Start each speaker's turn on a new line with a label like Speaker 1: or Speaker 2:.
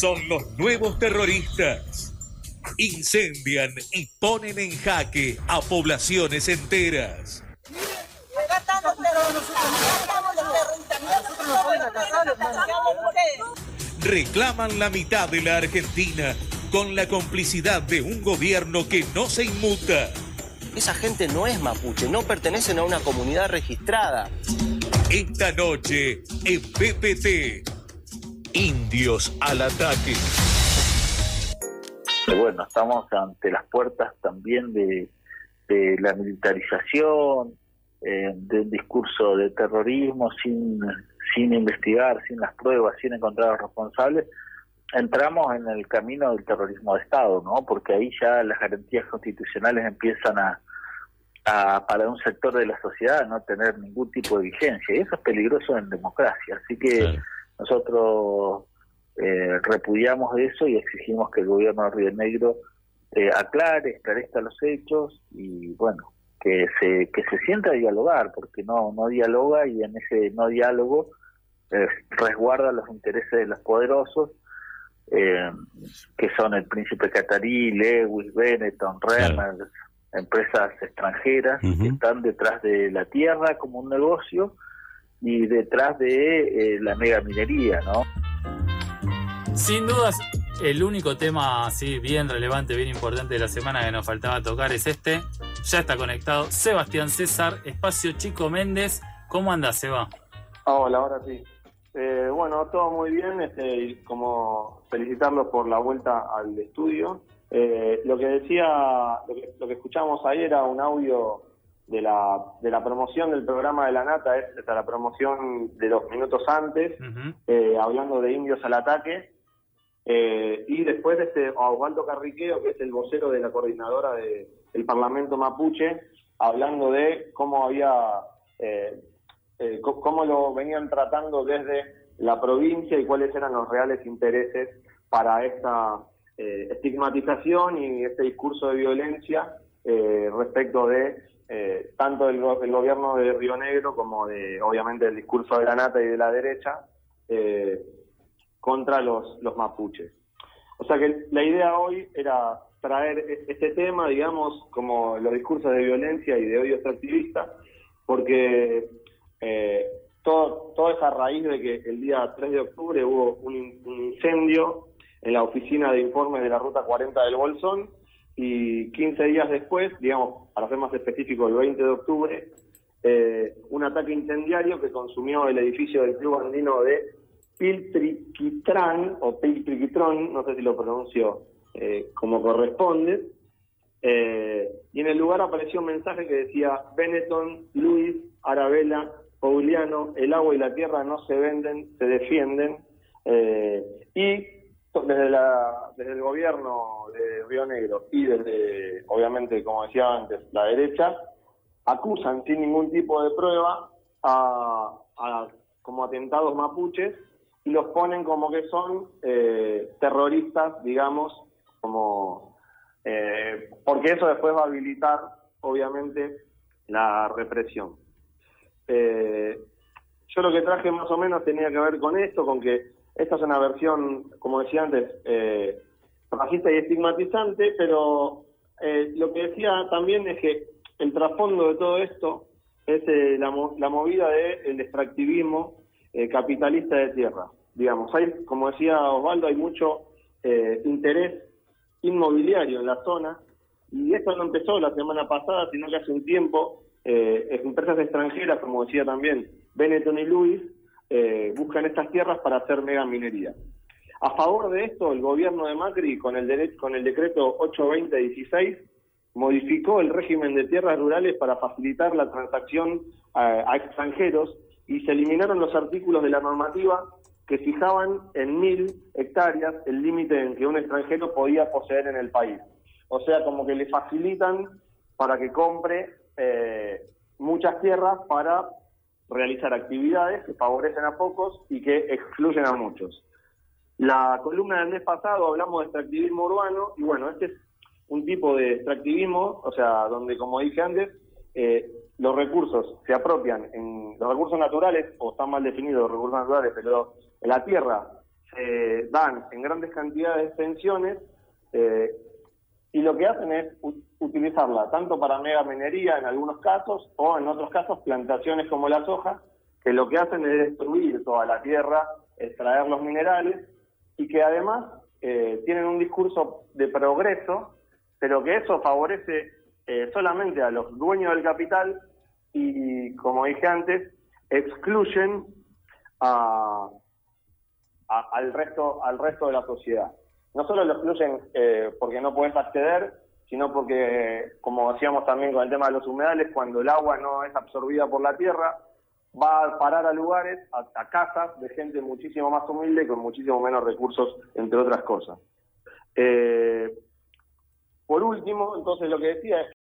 Speaker 1: son los nuevos terroristas. Incendian y ponen en jaque a poblaciones enteras. Reclaman la mitad de la Argentina con la complicidad de un gobierno que no se inmuta.
Speaker 2: Esa gente no es mapuche, no pertenecen a una comunidad registrada.
Speaker 1: Esta noche en PPT, Indios al ataque.
Speaker 3: Bueno, estamos ante las puertas también de, la militarización, eh, del discurso de terrorismo sin, sin investigar, sin las pruebas, sin encontrar a los responsables entramos en el camino del terrorismo de Estado, ¿no? Porque ahí ya las garantías constitucionales empiezan a, para un sector de la sociedad no tener ningún tipo de vigencia. Y eso es peligroso en democracia. Así que nosotros eh, repudiamos eso y exigimos que el gobierno de Río Negro eh, aclare, esclarezca los hechos y, bueno, que se, que se sienta a dialogar, porque no, no dialoga y en ese no diálogo eh, resguarda los intereses de los poderosos eh, que son el Príncipe Catarí, Lewis, Benetton, Reynolds, empresas extranjeras que están detrás de la tierra como un negocio y detrás de eh, la mega minería, ¿no?
Speaker 4: Sin dudas, el único tema así bien relevante, bien importante de la semana que nos faltaba tocar es este. Ya está conectado Sebastián César, Espacio Chico Méndez. ¿Cómo anda, Seba?
Speaker 5: Hola, ahora sí. Eh, bueno, todo muy bien, este, como felicitarlos por la vuelta al estudio. Eh, lo que decía, lo que, escuchamos ahí era un audio de la, de la promoción del programa de la Nata, es, la promoción de dos minutos antes, eh, hablando de indios al ataque. y después de este Osvaldo Carriqueo, que es el vocero de la coordinadora del Parlamento Mapuche, hablando de cómo había eh, cómo lo venían tratando desde la provincia y cuáles eran los reales intereses para esta eh, estigmatización y este discurso de violencia eh, respecto de tanto del gobierno de Río Negro como de, obviamente, el discurso de la nata y de la derecha contra los, los mapuches. O sea que la idea hoy era traer e-, este tema, digamos, como los discursos de violencia y de odio extractivista, porque eh, todo, todo es a raíz de que el día 3 de octubre hubo un, incendio en la oficina de informes de la Ruta 40 del Bolsón y 15 días después, digamos, para ser más específico, el 20 de octubre, eh, un ataque incendiario que consumió el edificio del Club Andino de Piltriquitrán, o Piltriquitrón, no sé si lo pronuncio eh, como corresponde, eh, y en el lugar apareció un mensaje que decía Benetton, Luis, Arabella, Pauliano, el agua y la tierra no se venden, se defienden. Y desde, la, desde el gobierno de Río Negro y desde, obviamente, como decía antes, la derecha, acusan sin ningún tipo de prueba a, como atentados mapuches y los ponen como que son eh, terroristas, digamos, como eh, porque eso después va a habilitar, obviamente, la represión. Eh, yo lo que traje más o menos tenía que ver con esto, con que esta es una versión, como decía antes, eh, racista y estigmatizante, pero eh, lo que decía también es que el trasfondo de todo esto es eh, la, movida del extractivismo capitalista de tierra. Digamos, hay, como decía Osvaldo, hay mucho interés inmobiliario en la zona, y esto no empezó la semana pasada, sino que hace un tiempo eh, empresas extranjeras, como decía también Benetton y Luis, eh, buscan estas tierras para hacer mega minería. A favor de esto, el gobierno de Macri, con el, con el decreto 820-16, modificó el régimen de tierras rurales para facilitar la transacción a, extranjeros y se eliminaron los artículos de la normativa que fijaban en mil hectáreas el límite en que un extranjero podía poseer en el país. O sea, como que le facilitan para que compre eh, muchas tierras para realizar actividades que favorecen a pocos y que excluyen a muchos. La columna del mes pasado hablamos de extractivismo urbano y bueno, este es un tipo de extractivismo, o sea, donde como dije antes, eh, los recursos se apropian en los recursos naturales, o están mal definidos los recursos naturales, pero la tierra se dan en grandes cantidades de extensiones eh, y lo que hacen es utilizarla tanto para mega minería en algunos casos o en otros casos plantaciones como la soja, que lo que hacen es destruir toda la tierra, extraer los minerales y que además eh, tienen un discurso de progreso, pero que eso favorece eh, solamente a los dueños del capital y, como dije antes, excluyen a, al resto al resto de la sociedad. No solo lo excluyen eh, porque no puedes acceder, sino porque, como decíamos también con el tema de los humedales, cuando el agua no es absorbida por la tierra, va a parar a lugares, a, a casas de gente muchísimo más humilde y con muchísimo menos recursos, entre otras cosas. Eh, por último, entonces lo que decía es